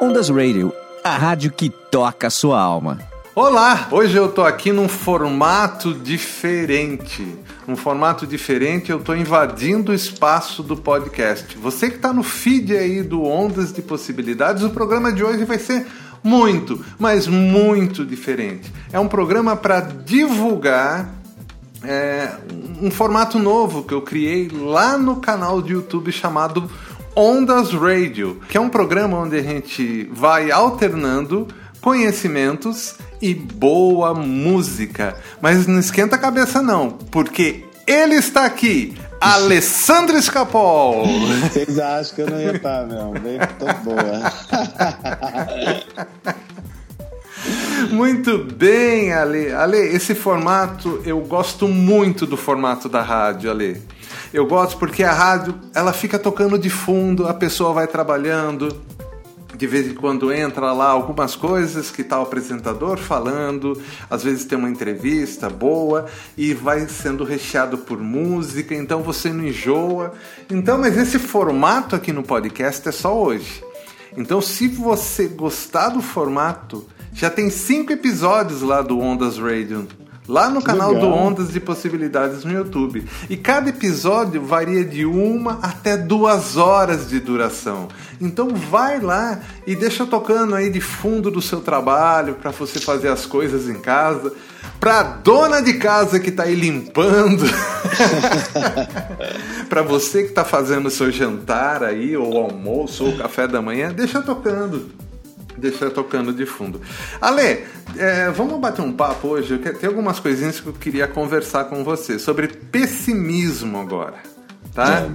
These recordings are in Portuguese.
Ondas Radio, a rádio que toca a sua alma. Olá, hoje eu tô aqui num formato diferente. Um formato diferente, eu tô invadindo o espaço do podcast. Você que tá no feed aí do Ondas de Possibilidades, o programa de hoje vai ser muito, mas muito diferente. É um programa para divulgar é, um formato novo que eu criei lá no canal de YouTube chamado Ondas Radio, que é um programa onde a gente vai alternando conhecimentos e boa música. Mas não esquenta a cabeça não, porque ele está aqui, Alessandro Escapol. Vocês acham que eu não ia estar, meu? Bem, tô boa. Muito bem, Ale. Ale, esse formato, eu gosto muito do formato da rádio, Ale. Eu gosto porque a rádio, ela fica tocando de fundo, a pessoa vai trabalhando, de vez em quando entra lá algumas coisas que está o apresentador falando, às vezes tem uma entrevista boa e vai sendo recheado por música, então você não enjoa. Então, mas esse formato aqui no podcast é só hoje. Então, se você gostar do formato, já tem cinco episódios lá do Ondas Radio lá no canal Legal. do Ondas de Possibilidades no YouTube. E cada episódio varia de uma até duas horas de duração. Então vai lá e deixa tocando aí de fundo do seu trabalho para você fazer as coisas em casa. Pra dona de casa que tá aí limpando, para você que tá fazendo o seu jantar aí, ou almoço, ou café da manhã, deixa tocando deixar tocando de fundo. Ale, é, vamos bater um papo hoje. Tem algumas coisinhas que eu queria conversar com você sobre pessimismo agora, tá? É.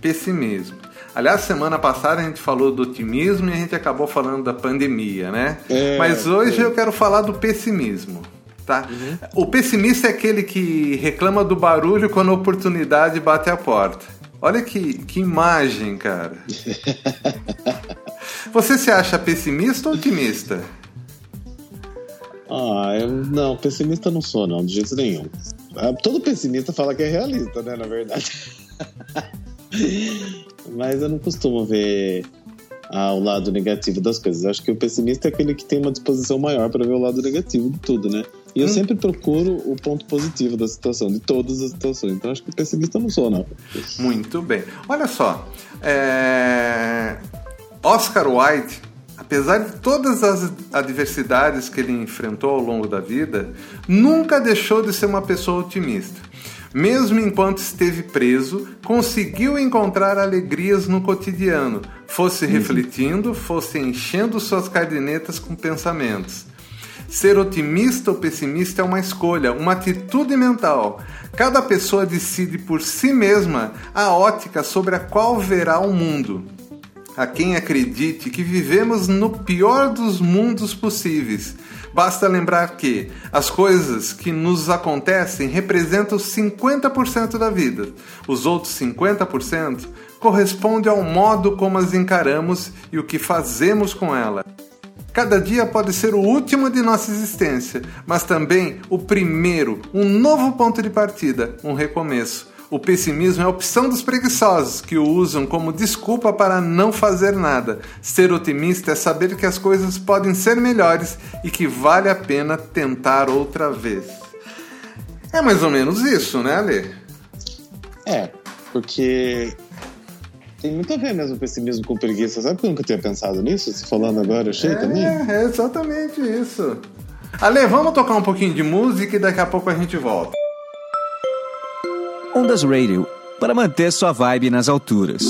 Pessimismo. Aliás, semana passada a gente falou do otimismo e a gente acabou falando da pandemia, né? É, Mas hoje é. eu quero falar do pessimismo. Tá? Uhum. O pessimista é aquele que reclama do barulho quando a oportunidade bate a porta. Olha que, que imagem, cara. Você se acha pessimista ou otimista? Ah, eu não, pessimista não sou, não, de jeito nenhum. Ah, todo pessimista fala que é realista, né, na verdade. Mas eu não costumo ver ah, o lado negativo das coisas. Acho que o pessimista é aquele que tem uma disposição maior para ver o lado negativo de tudo, né? E eu hum. sempre procuro o ponto positivo da situação, de todas as situações. Então acho que pessimista não sou, não. Muito bem. Olha só, é... Oscar Wilde, apesar de todas as adversidades que ele enfrentou ao longo da vida, nunca deixou de ser uma pessoa otimista. Mesmo enquanto esteve preso, conseguiu encontrar alegrias no cotidiano, fosse uhum. refletindo, fosse enchendo suas cardinetas com pensamentos. Ser otimista ou pessimista é uma escolha, uma atitude mental. Cada pessoa decide por si mesma a ótica sobre a qual verá o mundo a quem acredite que vivemos no pior dos mundos possíveis. Basta lembrar que as coisas que nos acontecem representam 50% da vida. Os outros 50% correspondem ao modo como as encaramos e o que fazemos com ela. Cada dia pode ser o último de nossa existência, mas também o primeiro, um novo ponto de partida, um recomeço. O pessimismo é a opção dos preguiçosos, que o usam como desculpa para não fazer nada. Ser otimista é saber que as coisas podem ser melhores e que vale a pena tentar outra vez. É mais ou menos isso, né, Ale? É, porque tem muito a ver mesmo o pessimismo com preguiça. Sabe que eu nunca tinha pensado nisso? Se falando agora, eu achei é, também. É exatamente isso. Ale, vamos tocar um pouquinho de música e daqui a pouco a gente volta. Ondas Radio para manter sua vibe nas alturas.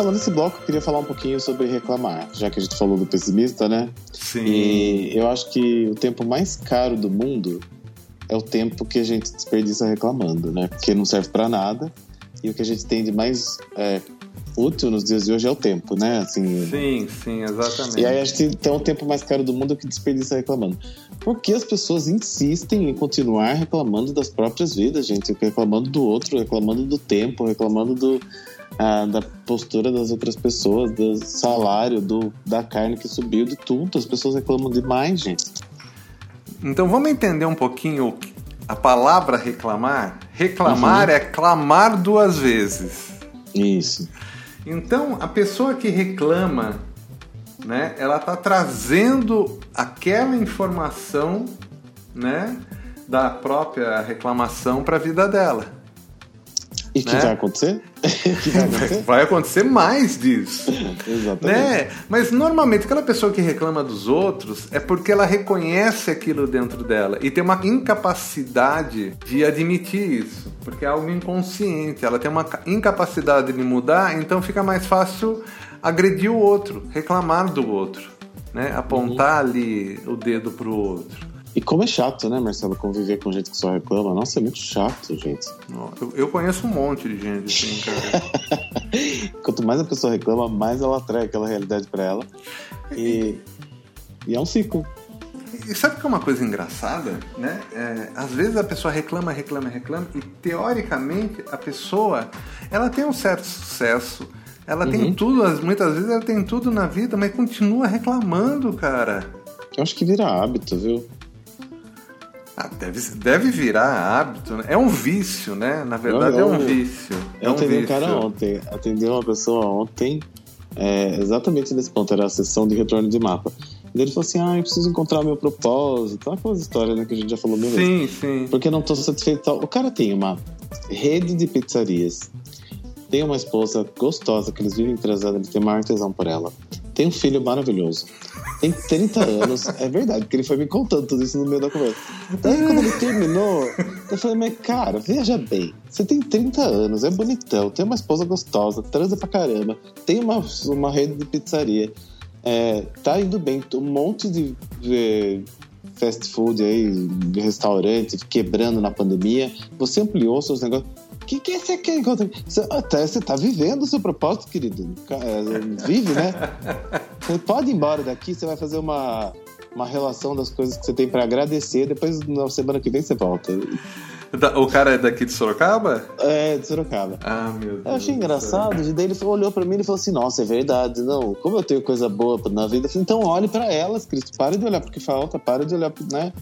Marcelo, nesse bloco eu queria falar um pouquinho sobre reclamar, já que a gente falou do pessimista, né? Sim. E eu acho que o tempo mais caro do mundo é o tempo que a gente desperdiça reclamando, né? Porque não serve para nada. E o que a gente tem de mais é, útil nos dias de hoje é o tempo, né? Assim, sim, sim, exatamente. E aí a gente tem o tempo mais caro do mundo que desperdiça reclamando. Porque as pessoas insistem em continuar reclamando das próprias vidas, gente. Reclamando do outro, reclamando do tempo, reclamando do, ah, da postura das outras pessoas, do salário, do, da carne que subiu, de tudo. As pessoas reclamam demais, gente. Então vamos entender um pouquinho a palavra reclamar. Reclamar uhum. é clamar duas vezes. Isso. Então a pessoa que reclama, né, ela está trazendo aquela informação, né, da própria reclamação para a vida dela. E o né? que vai acontecer? que vai acontecer? Vai acontecer mais disso. Exatamente. Né? Mas normalmente aquela pessoa que reclama dos outros é porque ela reconhece aquilo dentro dela e tem uma incapacidade de admitir isso, porque é algo inconsciente. Ela tem uma incapacidade de mudar, então fica mais fácil agredir o outro, reclamar do outro, né? Apontar uhum. ali o dedo pro outro. E como é chato, né, Marcelo, conviver com gente que só reclama. Nossa, é muito chato, gente. Eu, eu conheço um monte de gente assim, cara. Quanto mais a pessoa reclama, mais ela atrai aquela realidade para ela. E, e é um ciclo. E sabe que é uma coisa engraçada, né? É, às vezes a pessoa reclama, reclama, reclama e teoricamente a pessoa ela tem um certo sucesso, ela uhum. tem tudo, muitas vezes ela tem tudo na vida, mas continua reclamando, cara. Eu acho que vira hábito, viu? Ah, deve, deve virar hábito, né? É um vício, né? Na verdade eu, eu, é um vício. É eu um atendi vício. um cara ontem, atendi uma pessoa ontem, é, exatamente nesse ponto, era a sessão de retorno de mapa. E ele falou assim: Ah, eu preciso encontrar meu propósito. Aquelas histórias né, que a gente já falou mil sim, vezes. Sim, sim. Porque não estou satisfeito. O cara tem uma rede de pizzarias, tem uma esposa gostosa que eles vivem trazendo, ele tem uma artesão por ela. Tem um filho maravilhoso. Tem 30 anos. É verdade, porque ele foi me contando tudo isso no meio da conversa. Daí, quando ele terminou, eu falei, mas cara, veja bem. Você tem 30 anos, é bonitão, tem uma esposa gostosa, transa pra caramba, tem uma, uma rede de pizzaria, é, tá indo bem, um monte de, de fast food aí, de restaurante quebrando na pandemia. Você ampliou seus negócios que, que você quer encontrar? Você, até você tá vivendo o seu propósito, querido. É, vive, né? Você pode ir embora daqui, você vai fazer uma, uma relação das coisas que você tem para agradecer. Depois, na semana que vem, você volta. O cara é daqui de Sorocaba? É, de Sorocaba. Ah, meu Deus. Eu achei engraçado. E daí ele olhou pra mim e falou assim: Nossa, é verdade. Não, como eu tenho coisa boa na vida, eu falei, então olhe para elas, Cristo. Pare de olhar porque falta, pare de olhar, né?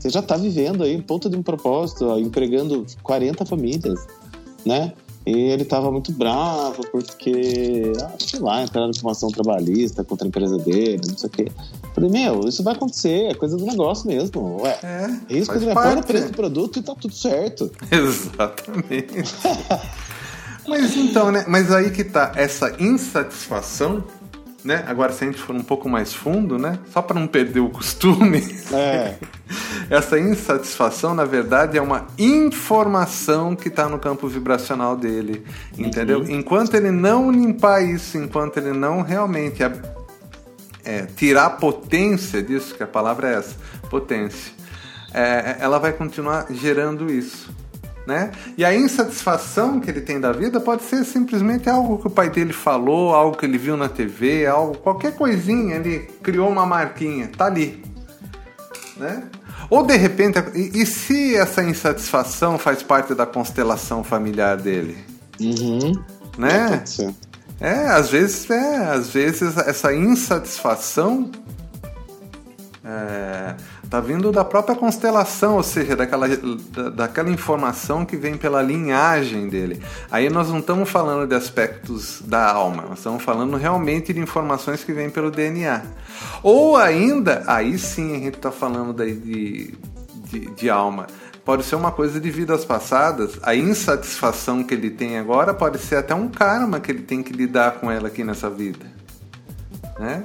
Você já tá vivendo aí, ponto de um propósito, ó, empregando 40 famílias né? E ele estava muito bravo porque, ah, sei lá, entraram com uma ação trabalhista contra a empresa dele, não sei o quê. Falei, meu, isso vai acontecer, é coisa do negócio mesmo. Ué, é, risco de repor o preço do produto e tá tudo certo. Exatamente. Mas então, né? Mas aí que tá essa insatisfação né? Agora, se a gente for um pouco mais fundo, né? Só para não perder o costume. É. Essa insatisfação, na verdade, é uma informação que está no campo vibracional dele, entendeu? Uhum. Enquanto ele não limpar isso, enquanto ele não realmente é, é, tirar a potência disso, que a palavra é essa, potência, é, ela vai continuar gerando isso. Né? E a insatisfação que ele tem da vida pode ser simplesmente algo que o pai dele falou, algo que ele viu na TV, algo, qualquer coisinha, ele criou uma marquinha, tá ali. Né? Ou de repente, e, e se essa insatisfação faz parte da constelação familiar dele? Uhum. Né? É, às vezes é, às vezes essa insatisfação é, tá vindo da própria constelação, ou seja, daquela, da, daquela informação que vem pela linhagem dele. Aí nós não estamos falando de aspectos da alma, nós estamos falando realmente de informações que vêm pelo DNA. Ou ainda, aí sim a gente está falando de, de, de, de alma pode ser uma coisa de vidas passadas. A insatisfação que ele tem agora pode ser até um karma que ele tem que lidar com ela aqui nessa vida. Né?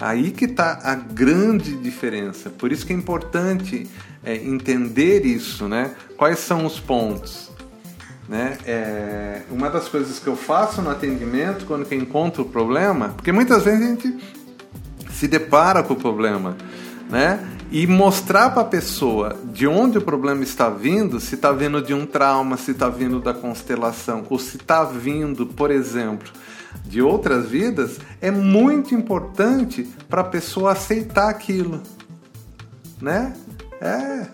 Aí que está a grande diferença. Por isso que é importante é, entender isso, né? Quais são os pontos? Né? É, uma das coisas que eu faço no atendimento quando que encontro o problema, porque muitas vezes a gente se depara com o problema, né? E mostrar para a pessoa de onde o problema está vindo, se está vindo de um trauma, se está vindo da constelação, ou se está vindo, por exemplo, de outras vidas, é muito importante para a pessoa aceitar aquilo, né? É,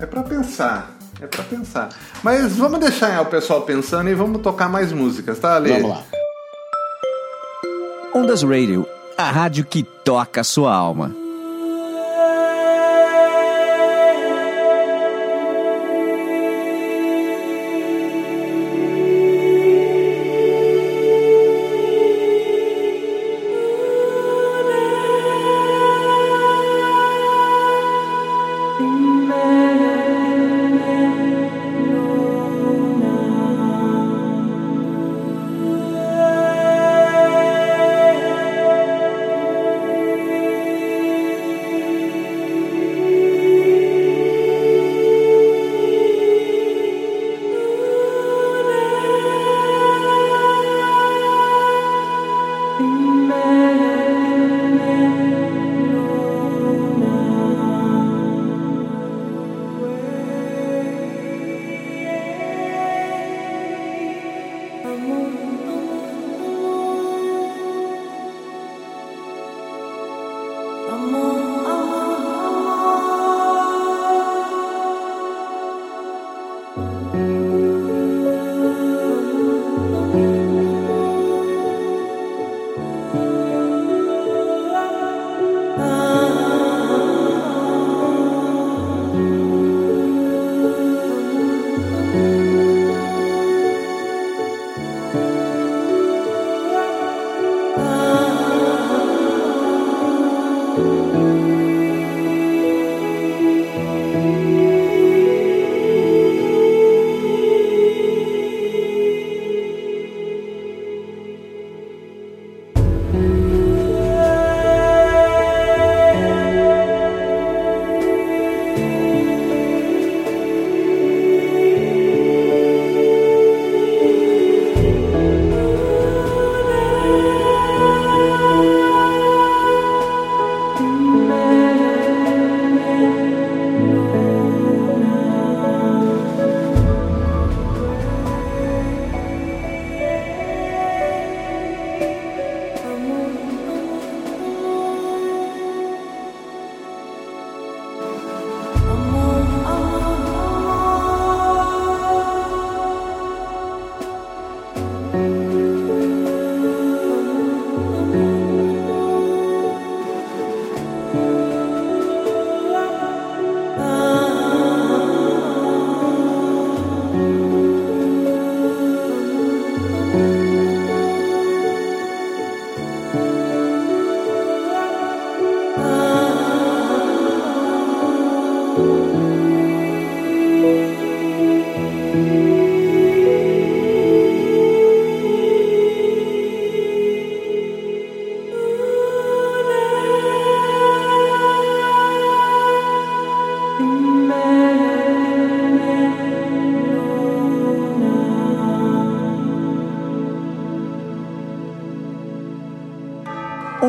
é para pensar. É para pensar. Mas vamos deixar o pessoal pensando e vamos tocar mais músicas, tá, Ale? Vamos lá. Ondas Radio, a rádio que toca a sua alma.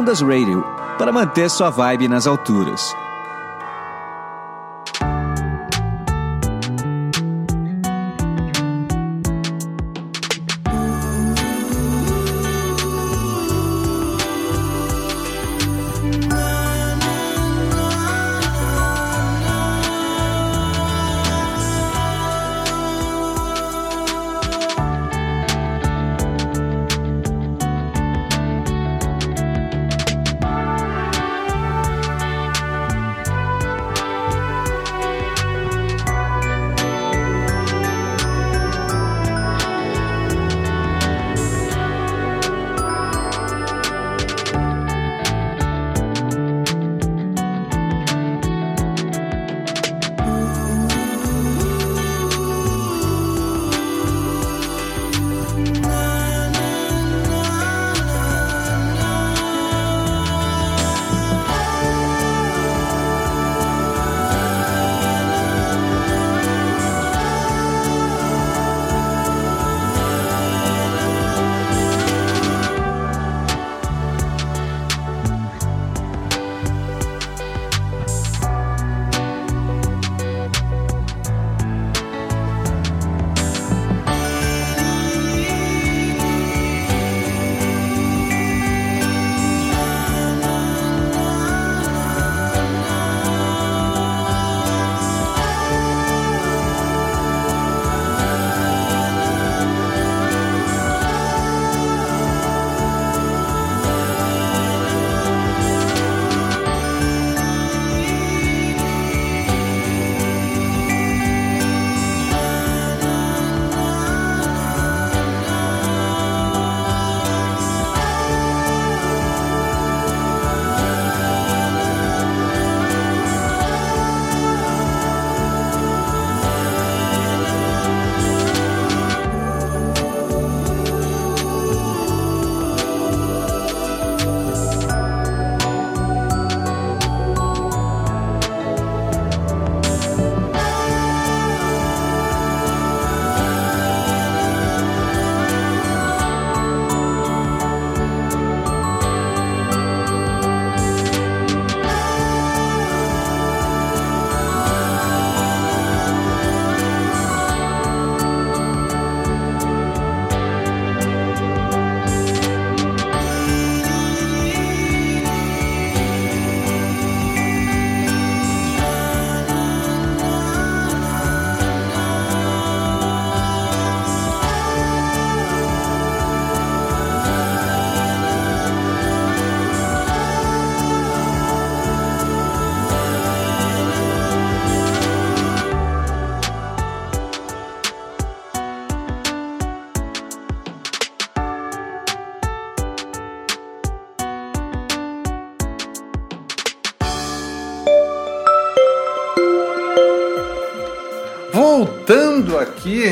Ondas Radio para manter sua vibe nas alturas.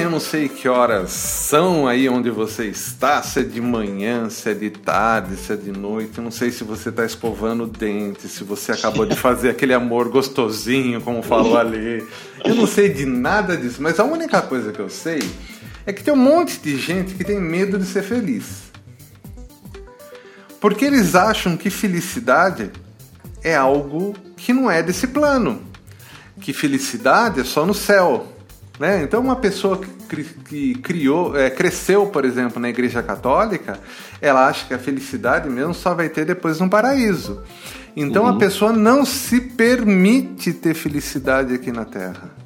Eu não sei que horas são aí onde você está, se é de manhã, se é de tarde, se é de noite, eu não sei se você está escovando o dente, se você acabou de fazer aquele amor gostosinho, como falou ali. Eu não sei de nada disso, mas a única coisa que eu sei é que tem um monte de gente que tem medo de ser feliz. Porque eles acham que felicidade é algo que não é desse plano. Que felicidade é só no céu. Né? Então, uma pessoa que, que criou, é, cresceu, por exemplo, na Igreja Católica, ela acha que a felicidade mesmo só vai ter depois no paraíso. Então, uhum. a pessoa não se permite ter felicidade aqui na Terra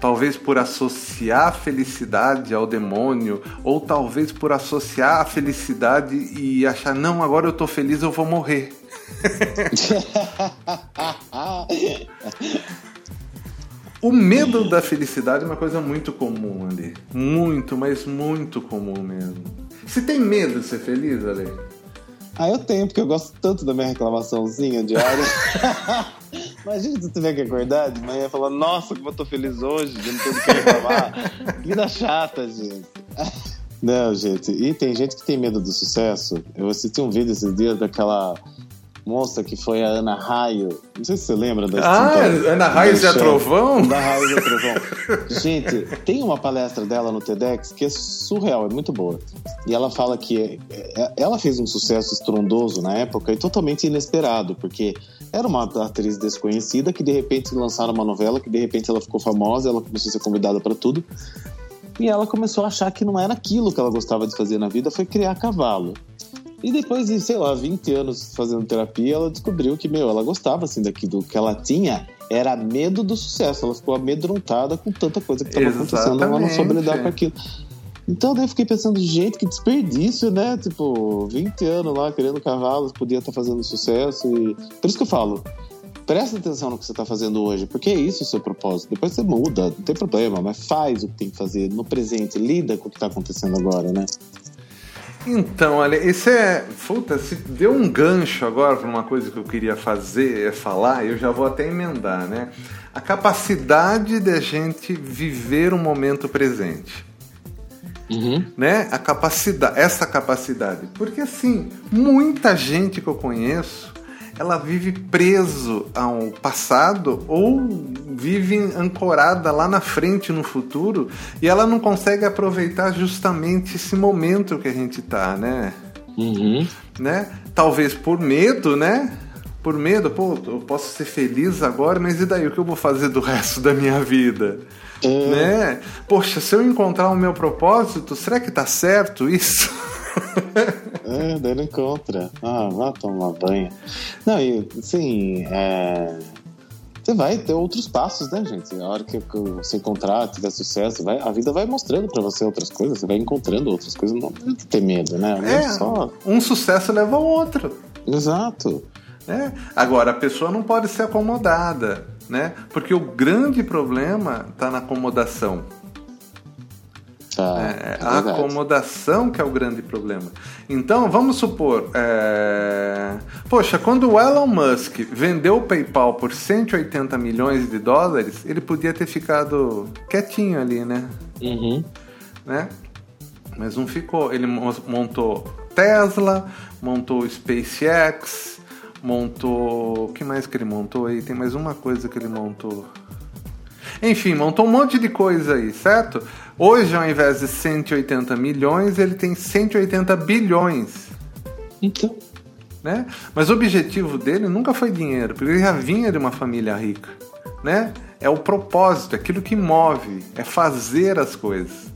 talvez por associar a felicidade ao demônio, ou talvez por associar a felicidade e achar, não, agora eu tô feliz, eu vou morrer. o medo da felicidade é uma coisa muito comum ali. Muito, mas muito comum mesmo. Você tem medo de ser feliz, Ale? Ah, eu tenho, porque eu gosto tanto da minha reclamaçãozinha diária. Imagina se você tiver que acordar de manhã e falar, nossa, como eu tô feliz hoje, de não ter que reclamar. Vida chata, gente. Não, gente. E tem gente que tem medo do sucesso. Eu assisti um vídeo esses dias daquela moça que foi a Ana Raio. Não sei se você lembra da Ah, Ana Raio Zé Trovão? Ana Raio Zé Trovão. Gente, tem uma palestra dela no TEDx que é surreal, é muito boa. E ela fala que é, ela fez um sucesso estrondoso na época e totalmente inesperado, porque era uma atriz desconhecida que de repente lançaram uma novela, que de repente ela ficou famosa, ela começou a ser convidada para tudo. E ela começou a achar que não era aquilo que ela gostava de fazer na vida, foi criar cavalo. E depois de, sei lá, 20 anos fazendo terapia, ela descobriu que, meu, ela gostava, assim, daquilo que ela tinha era medo do sucesso. Ela ficou amedrontada com tanta coisa que estava acontecendo, ela não soube lidar com aquilo. Então daí eu fiquei pensando, gente, que desperdício, né? Tipo, 20 anos lá querendo cavalos, podia estar tá fazendo sucesso. E... Por isso que eu falo, presta atenção no que você está fazendo hoje, porque é isso o seu propósito. Depois você muda, não tem problema, mas faz o que tem que fazer no presente, lida com o que está acontecendo agora, né? Então, olha, esse é. Puta, se deu um gancho agora para uma coisa que eu queria fazer, é falar, eu já vou até emendar, né? A capacidade de a gente viver o momento presente. Uhum. Né? A capacidade, essa capacidade. Porque assim, muita gente que eu conheço ela vive preso ao passado ou vive ancorada lá na frente no futuro e ela não consegue aproveitar justamente esse momento que a gente tá, né? Uhum. né? Talvez por medo, né? Por medo, pô, eu posso ser feliz agora, mas e daí o que eu vou fazer do resto da minha vida? É. Né? Poxa, se eu encontrar o meu propósito, será que tá certo isso? é, daí não encontra. Ah, vá tomar banho. Não, e assim, é... você vai ter outros passos, né, gente? A hora que você encontrar, tiver sucesso, vai, a vida vai mostrando para você outras coisas, você vai encontrando outras coisas, não tem que ter medo, né? É, só... um sucesso leva ao outro. Exato. É. Agora, a pessoa não pode ser acomodada, né? Porque o grande problema está na acomodação. Tá, é, é a acomodação que é o grande problema. Então, vamos supor, é... poxa, quando o Elon Musk vendeu o PayPal por 180 milhões de dólares, ele podia ter ficado quietinho ali, né? Uhum. né? Mas não ficou. Ele montou Tesla, montou SpaceX, montou. O que mais que ele montou aí? Tem mais uma coisa que ele montou. Enfim, montou um monte de coisa aí, certo? Hoje, ao invés de 180 milhões, ele tem 180 bilhões. Então. Né? Mas o objetivo dele nunca foi dinheiro, porque ele já vinha de uma família rica. Né? É o propósito, é aquilo que move, é fazer as coisas.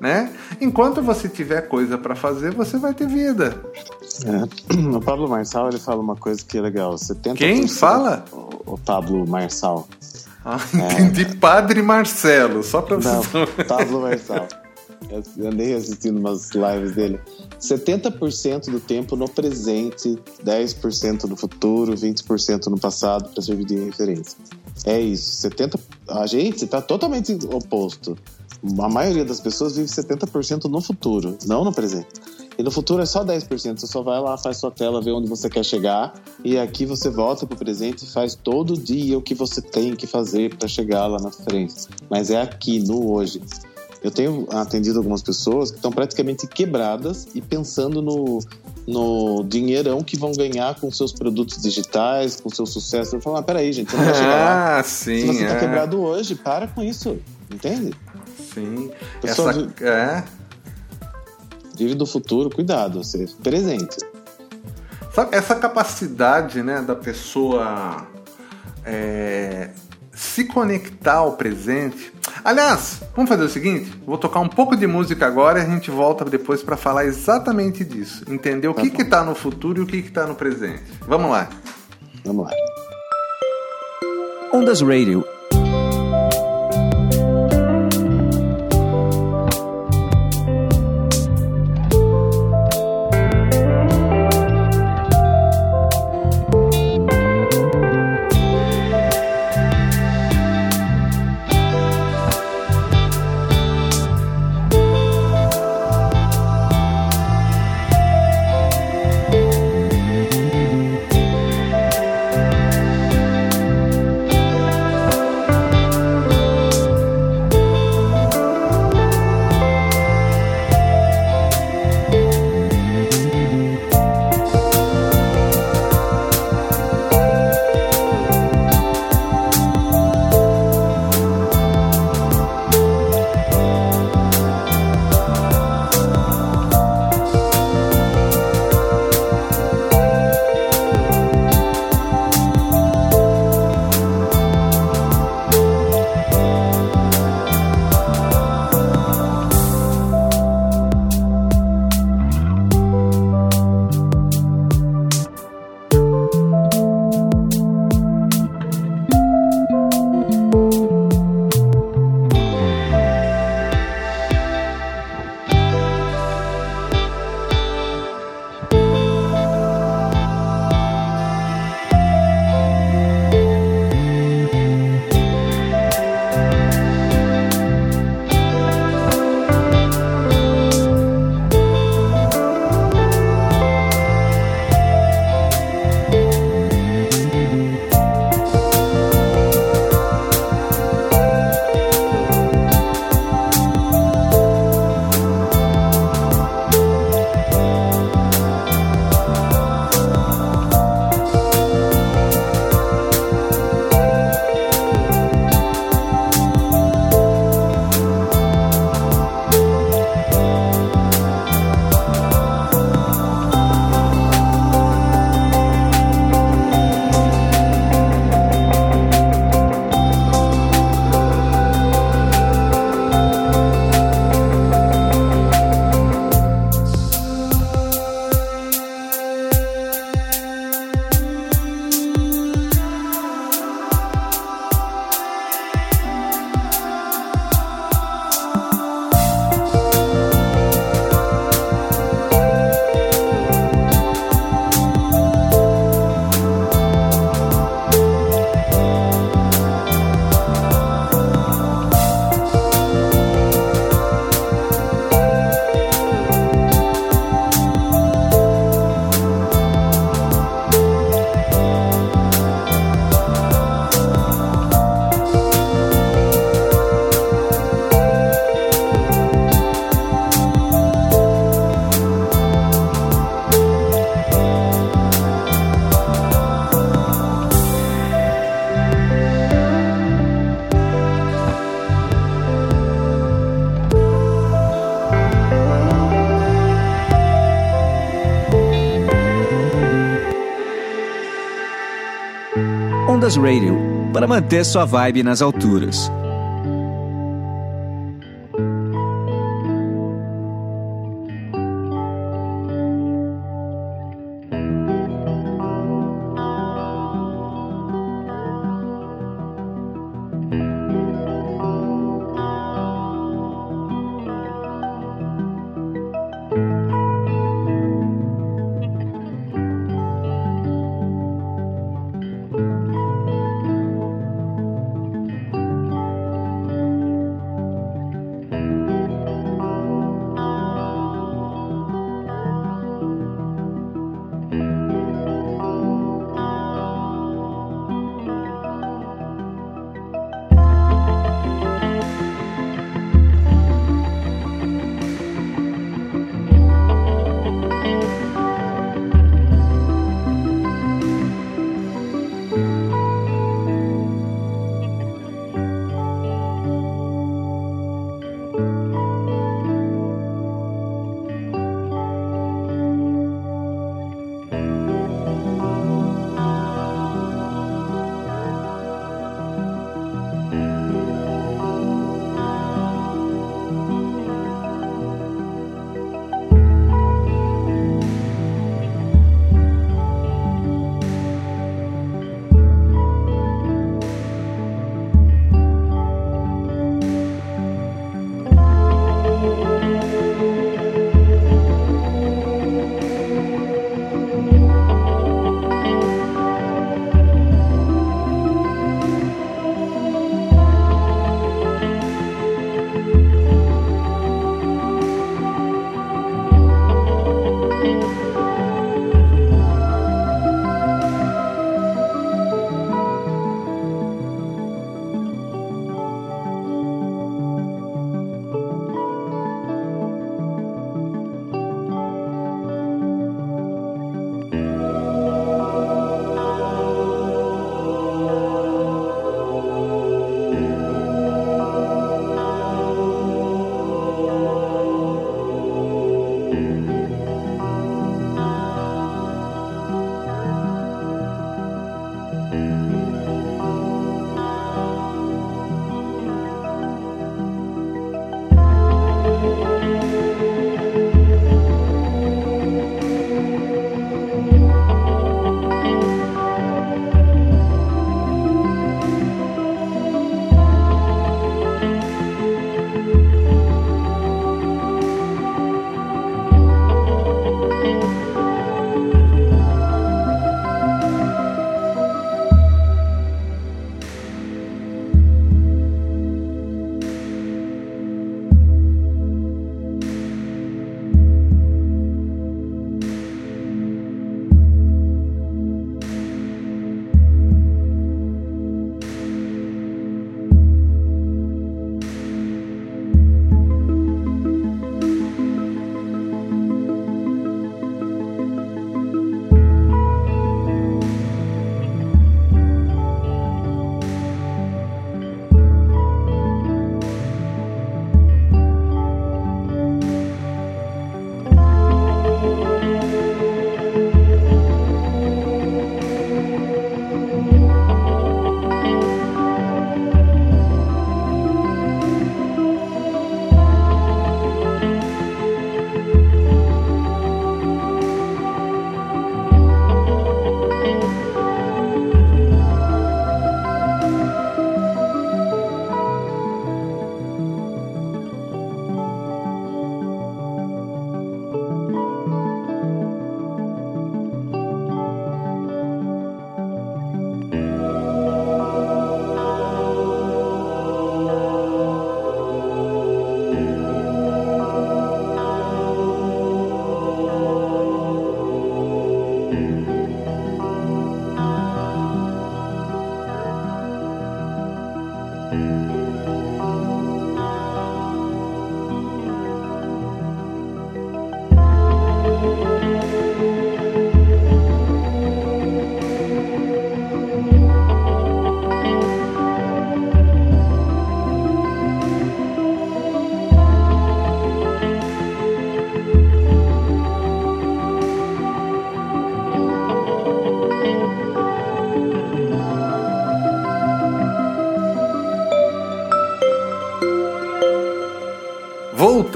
Né? Enquanto você tiver coisa para fazer, você vai ter vida. É. O Pablo Marçal ele fala uma coisa que é legal. 70%, Quem fala? O, o Pablo Marçal. Ah, entendi. É. Padre Marcelo, só pra Não, você. Pablo Marcelo. Eu andei assistindo umas lives dele. 70% do tempo no presente, 10% no futuro, 20% no passado para servir de referência. É isso. 70... A gente está totalmente oposto. A maioria das pessoas vive 70% no futuro, não no presente. E no futuro é só 10%. Você só vai lá, faz sua tela, vê onde você quer chegar. E aqui você volta pro presente e faz todo dia o que você tem que fazer para chegar lá na frente. Mas é aqui, no hoje. Eu tenho atendido algumas pessoas que estão praticamente quebradas e pensando no, no dinheirão que vão ganhar com seus produtos digitais, com seu sucesso. Eu falo, ah, peraí, gente, você não vai chegar lá. Ah, sim. Se você está é. quebrado hoje, para com isso. Entende? Sim. Pessoal, Essa, é. Vive do futuro, cuidado, você presente. Sabe, essa capacidade né, da pessoa é, se conectar ao presente. Aliás, vamos fazer o seguinte: vou tocar um pouco de música agora e a gente volta depois para falar exatamente disso. Entender o Tá que está no futuro e o que que está no presente. Vamos lá. Vamos lá. Ondas Radio. Radio para manter sua vibe nas alturas.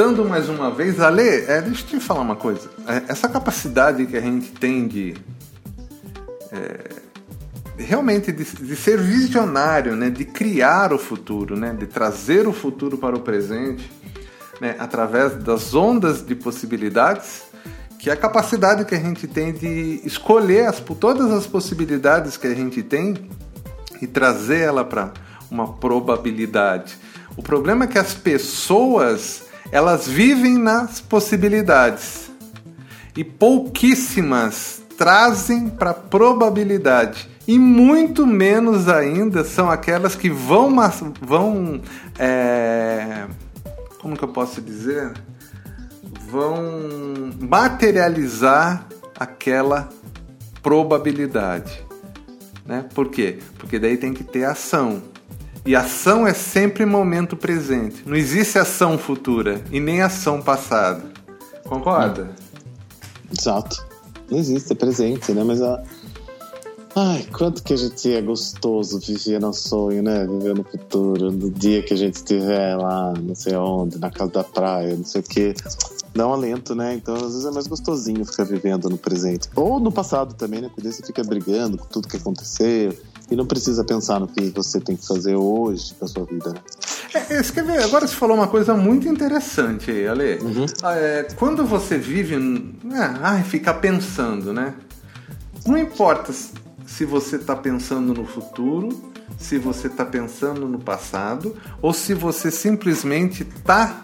Voltando mais uma vez, Ale, é, deixa eu te falar uma coisa. É, essa capacidade que a gente tem de. É, realmente de, de, ser visionário, né, de criar o futuro, né, de trazer o futuro para o presente, né, através das ondas de possibilidades, que é a capacidade que a gente tem de escolher as, todas as possibilidades que a gente tem e trazer ela para uma probabilidade. O problema é que as pessoas elas vivem nas possibilidades. E pouquíssimas trazem para a probabilidade. E muito menos ainda são aquelas que vão vão é, como que eu posso dizer? Vão materializar aquela probabilidade né? Por quê? Porque daí tem que ter ação e ação é sempre momento presente. Não existe ação futura e nem ação passada. Concorda? Exato. Não existe, é presente, né? Mas a. Ai, quanto que a gente é gostoso viver no sonho, né? Viver no futuro, no dia que a gente estiver lá, não sei onde, na casa da praia, não sei o quê. Dá um alento, né? Então, às vezes é mais gostosinho ficar vivendo no presente. Ou no passado também, né? Porque você fica brigando com tudo que aconteceu e não precisa pensar no que você tem que fazer hoje com a sua vida. Né? É, ver? Agora você falou uma coisa muito interessante aí, Ale. Uhum. É, quando você vive. É, ai, fica pensando, né? Não importa se você está pensando no futuro, se você está pensando no passado, ou se você simplesmente está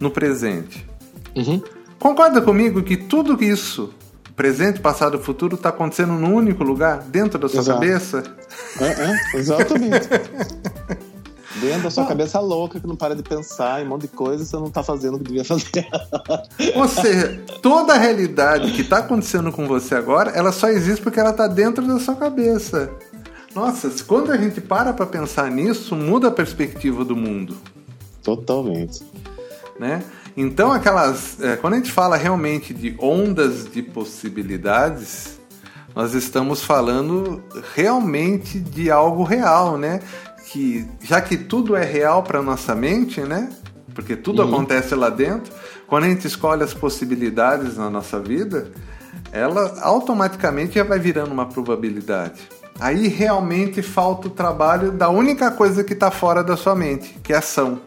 no presente. Uhum. Concorda comigo que tudo isso presente, passado e futuro está acontecendo num único lugar, dentro da sua Exato. cabeça. É, é, exatamente. dentro da sua cabeça louca que não para de pensar em um monte de coisa e você não está fazendo o que devia fazer. Ou seja, toda a realidade que está acontecendo com você agora, ela só existe porque ela está dentro da sua cabeça. Nossa, quando a gente para para pensar nisso, muda a perspectiva do mundo. Totalmente. Né? Então, aquelas. É, quando a gente fala realmente de ondas de possibilidades, nós estamos falando realmente de algo real, né? Que já que tudo é real para nossa mente, né? Porque tudo uhum. acontece lá dentro. Quando a gente escolhe as possibilidades na nossa vida, ela automaticamente já vai virando uma probabilidade. Aí realmente falta o trabalho da única coisa que está fora da sua mente, que é ação.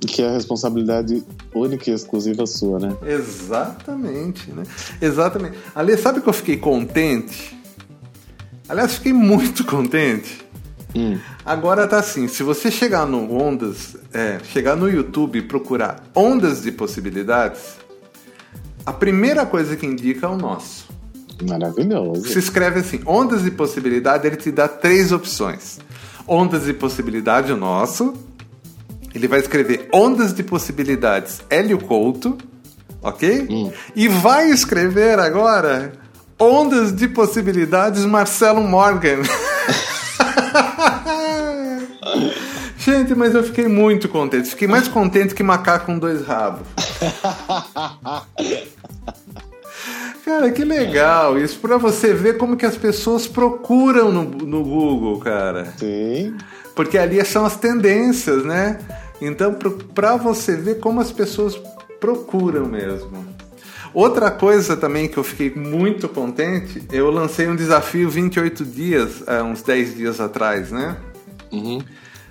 Que é a responsabilidade única e exclusiva sua, né? Exatamente, né? Exatamente. Ali, sabe que eu fiquei contente? Aliás, fiquei muito contente. Hum. Agora tá assim, se você chegar no Ondas, é, chegar no YouTube e procurar Ondas de Possibilidades, a primeira coisa que indica é o nosso. Maravilhoso. Se escreve assim, Ondas de Possibilidade, ele te dá três opções. Ondas de Possibilidade, o nosso, ele vai escrever Ondas de Possibilidades Hélio Couto, ok? Hum. E vai escrever agora Ondas de Possibilidades Marcelo Morgan. Gente, mas eu fiquei muito contente. Fiquei mais contente que macaco com dois rabos. Cara, que legal isso para você ver como que as pessoas procuram no, no Google, cara. Sim. Porque ali são as tendências, né? Então, para você ver como as pessoas procuram mesmo. Outra coisa também que eu fiquei muito contente, eu lancei um desafio 28 dias, há uns 10 dias atrás, né? Uhum.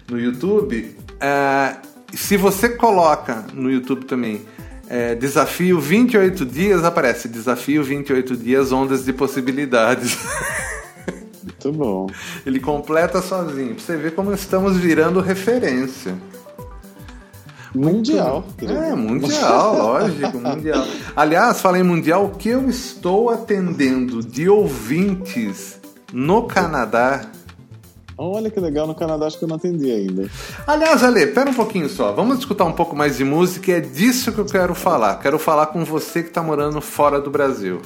No YouTube. É, se você coloca no YouTube também é, desafio 28 dias, aparece desafio 28 dias, ondas de possibilidades. Muito bom. Ele completa sozinho, pra você ver como estamos virando referência. Mundial. É, mundial, lógico, mundial. Aliás, falei mundial, o que eu estou atendendo de ouvintes no Canadá Olha que legal, no Canadá acho que eu não atendi ainda. Aliás, Ale, pera um pouquinho só. Vamos escutar um pouco mais de música. É disso que eu quero falar. Quero falar com você que está morando fora do Brasil.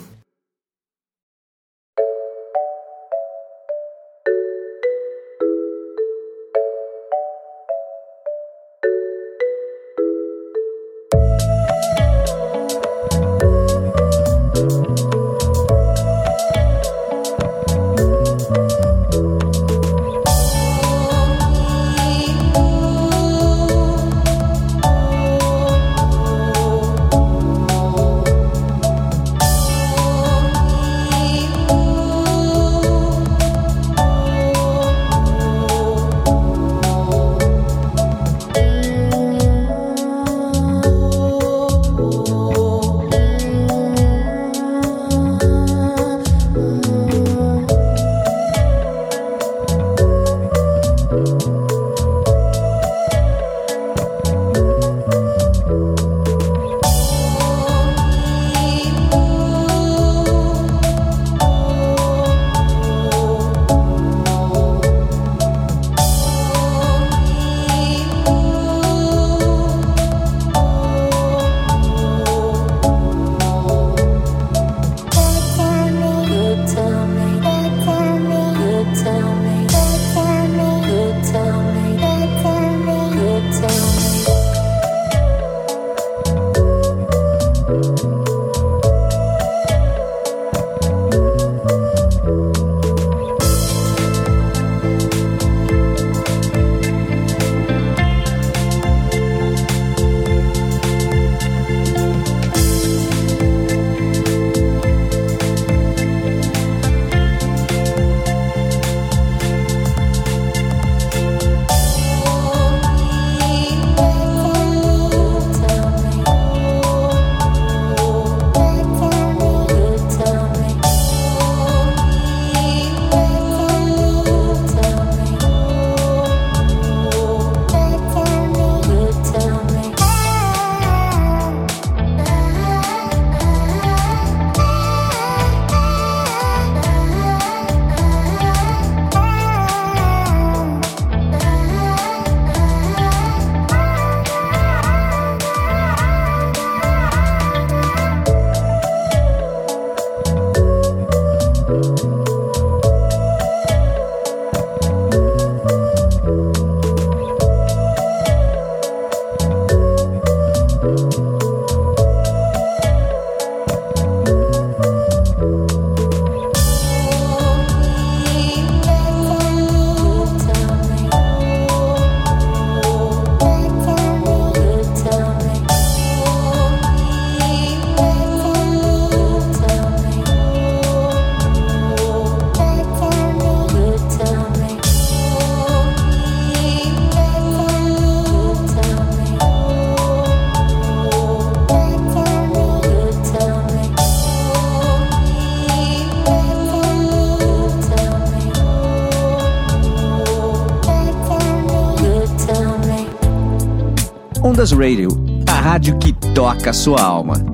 Radio, a rádio que toca a sua alma.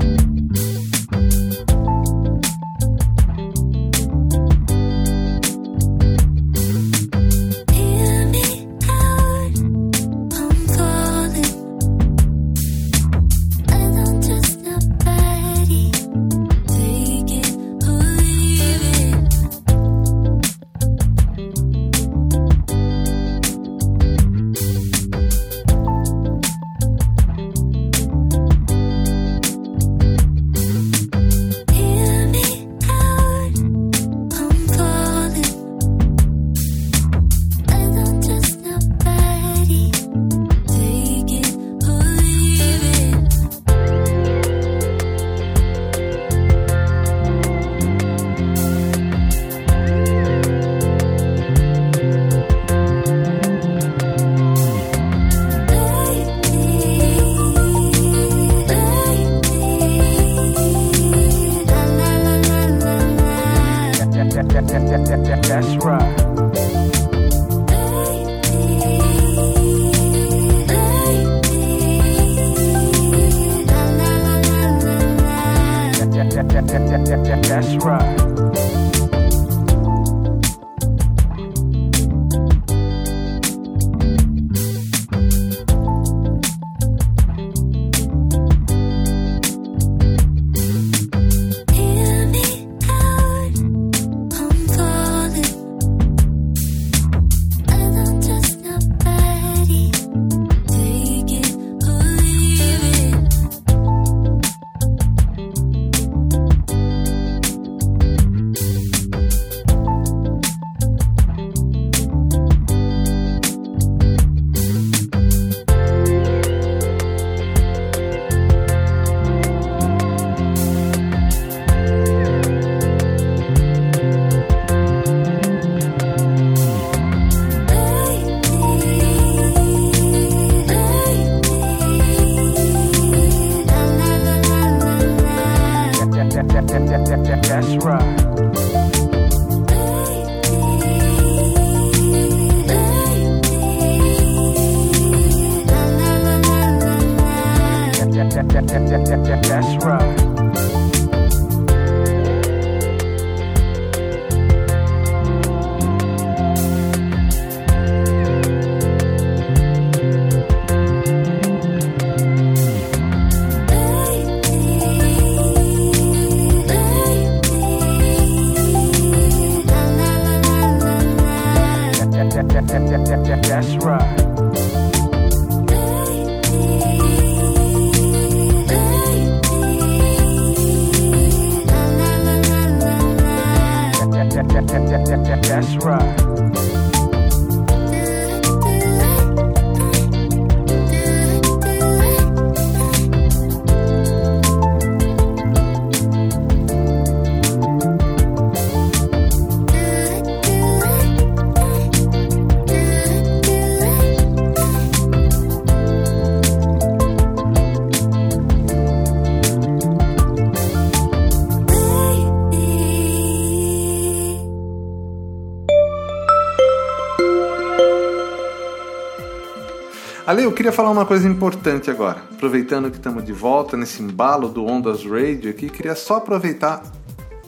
Ale, eu queria falar uma coisa importante agora. Aproveitando que estamos de volta nesse embalo do Ondas Radio aqui, queria só aproveitar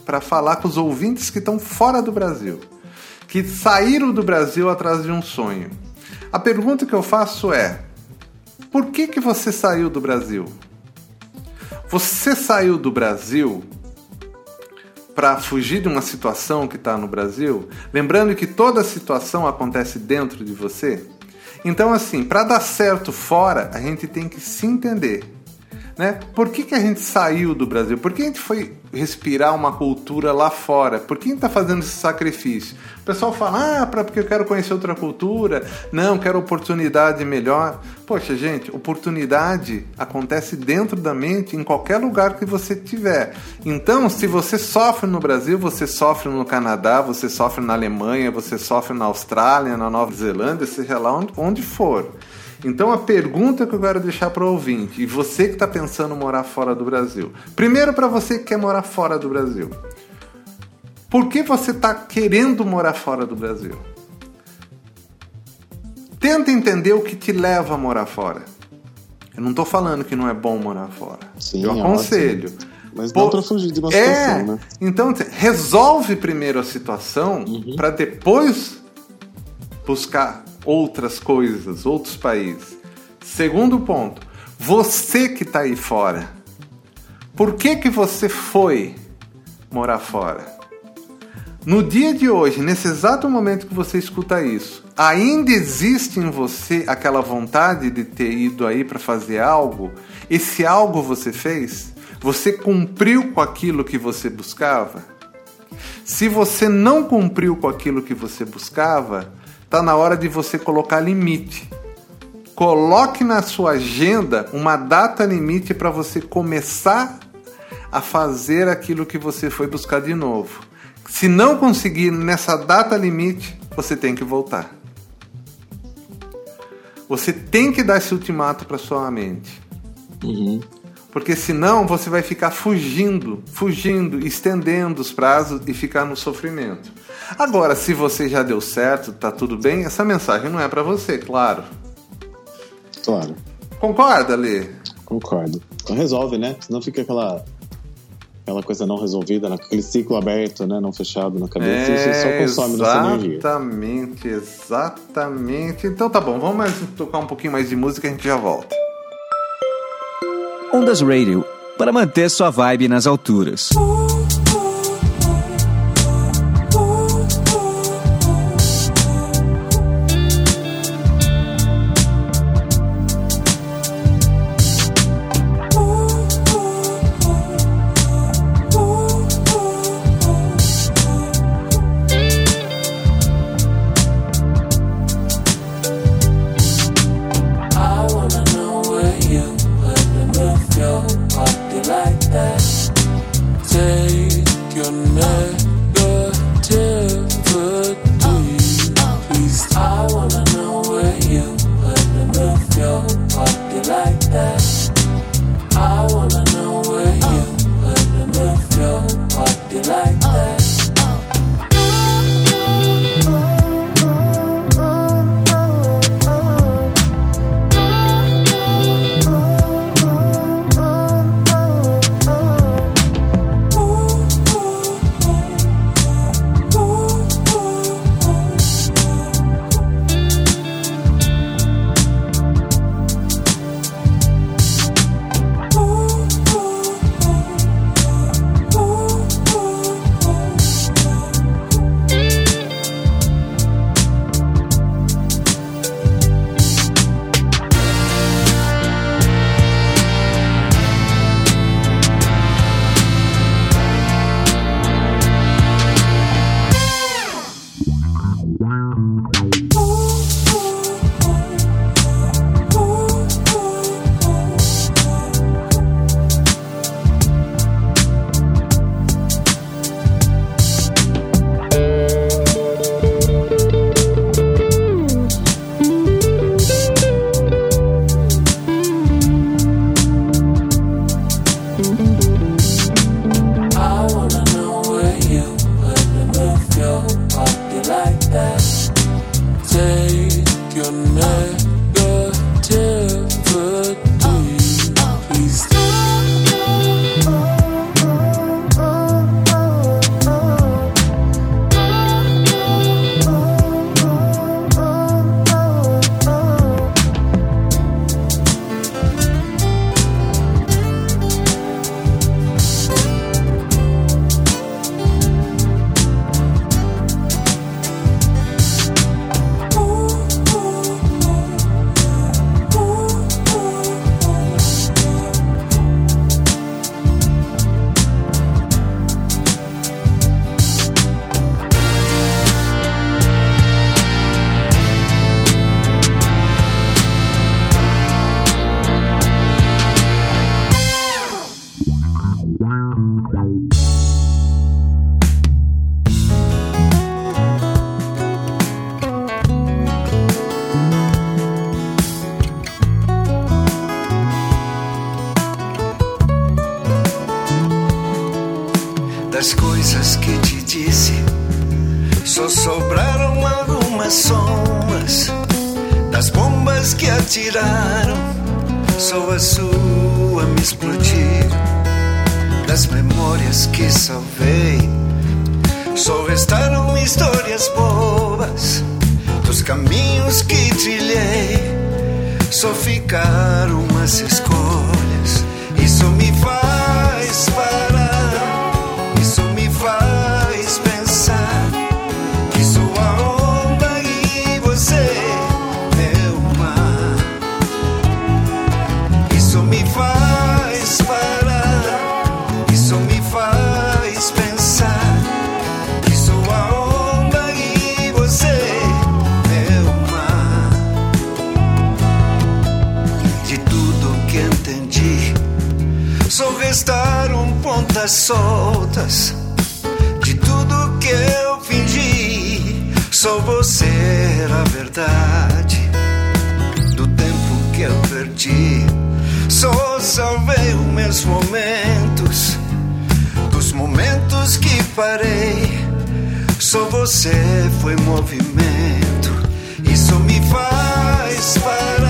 para falar com os ouvintes que estão fora do Brasil, que saíram do Brasil atrás de um sonho. A pergunta que eu faço é: por que que você saiu do Brasil? Você saiu do Brasil para fugir de uma situação que está no Brasil? Lembrando que toda situação acontece dentro de você. Então, assim, para dar certo fora, a gente tem que se entender. Né? Por que, que a gente saiu do Brasil? Por que a gente foi respirar uma cultura lá fora? Por que a gente está fazendo esse sacrifício? O pessoal fala, ah, pra, porque eu quero conhecer outra cultura. Não, quero oportunidade melhor. Poxa, gente, oportunidade acontece dentro da mente, em qualquer lugar que você tiver. Então, se você sofre no Brasil, você sofre no Canadá, você sofre na Alemanha, você sofre na Austrália, na Nova Zelândia, seja lá onde, onde for. Então a pergunta que eu quero deixar para o ouvinte, e você que está pensando em morar fora do Brasil. Primeiro para você que quer morar fora do Brasil. Por que você está querendo morar fora do Brasil? Tenta entender o que te leva a morar fora. Eu não estou falando que não é bom morar fora. Sim, eu é aconselho. Mas Pô, não para fugir de uma é, situação, né? então resolve primeiro a situação para depois buscar outras coisas, outros países. Segundo ponto, você que está aí fora, por que que você foi morar fora? No dia de hoje, nesse exato momento que você escuta isso, ainda existe em você aquela vontade de ter ido aí para fazer algo? Esse algo você fez? Você cumpriu com aquilo que você buscava? Se você não cumpriu com aquilo que você buscava, está na hora de você colocar limite. Coloque na sua agenda uma data limite para você começar a fazer aquilo que você foi buscar de novo. Se não conseguir nessa data limite, você tem que voltar. Você tem que dar esse ultimato para sua mente. Uhum. Porque senão você vai ficar fugindo, fugindo, estendendo os prazos e ficar no sofrimento. Agora, se você já deu certo, tá tudo bem, essa mensagem não é para você, claro. Claro, Concorda, Lê? concordo. Então resolve, né? Senão fica aquela, aquela coisa não resolvida, naquele ciclo aberto, né? Não fechado na cabeça, isso só consome nossa energia. Exatamente, exatamente. Então tá bom, vamos mais tocar um pouquinho mais de música e a gente já volta. Ondas Radio, para manter sua vibe nas alturas. I explodiu. Das memórias que salvei, só restaram histórias boas. Dos caminhos que trilhei, só ficaram as escolhas. Isso me faz parar. Pontas soltas. De tudo que eu fingi, só você a verdade. Do tempo que eu perdi, só salvei os meus momentos. Dos momentos que parei, só você foi movimento. Isso me faz parar.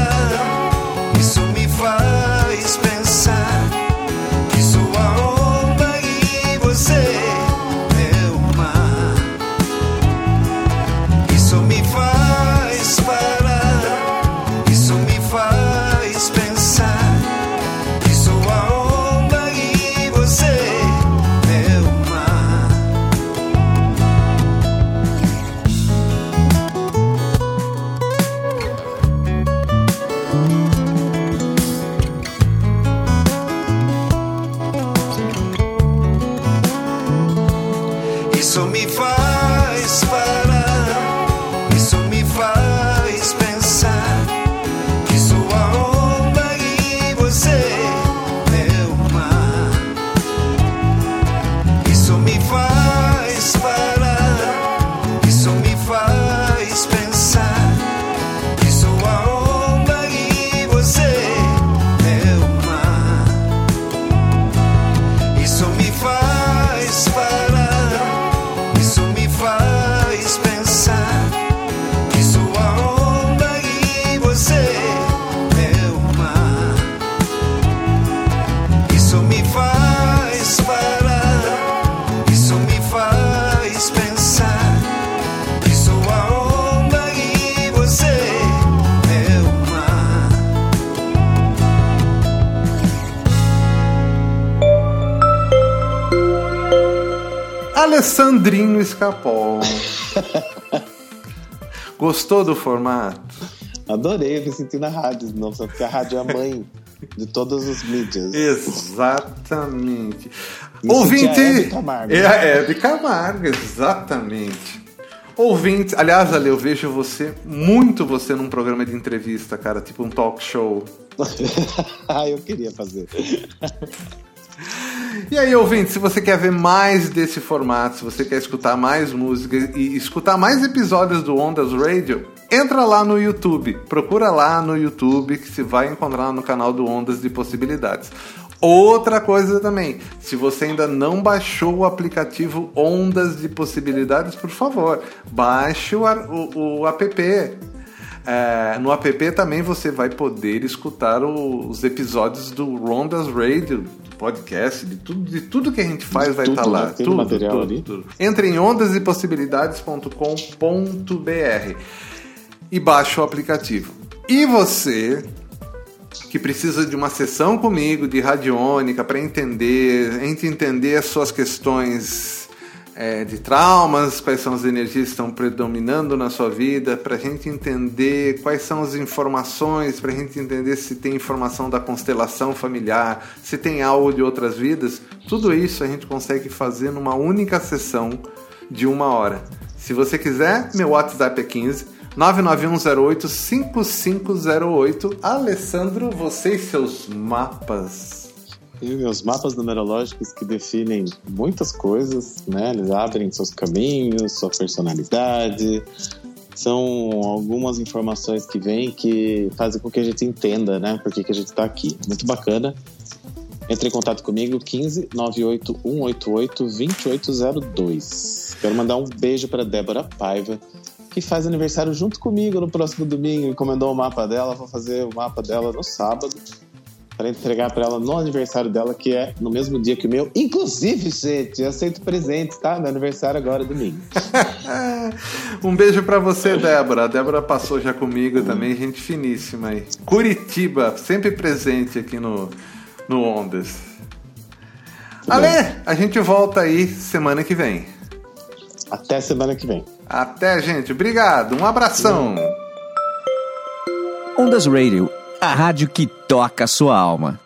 Me faz Alessandrinho Escapol. Gostou do formato? Adorei, eu me senti na rádio, não só porque a rádio é a mãe de todas as mídias. Exatamente. Me Ouvinte. Hebe Camargo. É a Hebe Camargo, exatamente. Ouvinte, aliás, Ale, eu vejo você, muito você num programa de entrevista, cara, tipo um talk show. ah, eu queria fazer. E aí, ouvinte, se você quer ver mais desse formato, se você quer escutar mais música e escutar mais episódios do Ondas Radio, entra lá no YouTube. Procura lá no YouTube que você vai encontrar no canal do Ondas de Possibilidades. Outra coisa também, se você ainda não baixou o aplicativo Ondas de Possibilidades, por favor, baixe o, o- o app. É, no app também você vai poder escutar o- os episódios do Rondas Radio, do podcast, de tudo, de tudo que a gente faz De vai estar lá. né? Tudo, material tudo, ali. tudo. Entre em ondasdepossibilidades.com.br e baixe o aplicativo. E você que precisa de uma sessão comigo de radiônica para entender, entender as suas questões é, de traumas, quais são as energias que estão predominando na sua vida, para a gente entender quais são as informações, para a gente entender se tem informação da constelação familiar, se tem algo de outras vidas, tudo isso a gente consegue fazer numa única sessão de uma hora. Se você quiser, meu WhatsApp é 15 991085508. Alessandro, você e seus mapas. E meus mapas numerológicos que definem muitas coisas, né? Eles abrem seus caminhos, sua personalidade. São algumas informações que vêm que fazem com que a gente entenda, né? Por que, que a gente está aqui. Muito bacana. Entre em contato comigo, 15 98 188 2802. Quero mandar um beijo para Débora Paiva, que faz aniversário junto comigo no próximo domingo. Encomendou o mapa dela, vou fazer o mapa dela no sábado para entregar para ela no aniversário dela, que é no mesmo dia que o meu. Inclusive, gente, eu aceito presentes, tá? Meu aniversário agora é domingo. Um beijo pra você, Débora. A Débora passou já comigo também, gente finíssima aí. Curitiba, sempre presente aqui no, no Ondas. Ale, a gente volta aí semana que vem. Até semana que vem. Até, gente. Obrigado. Um abração. Ondas Radio, a rádio que toca a sua alma.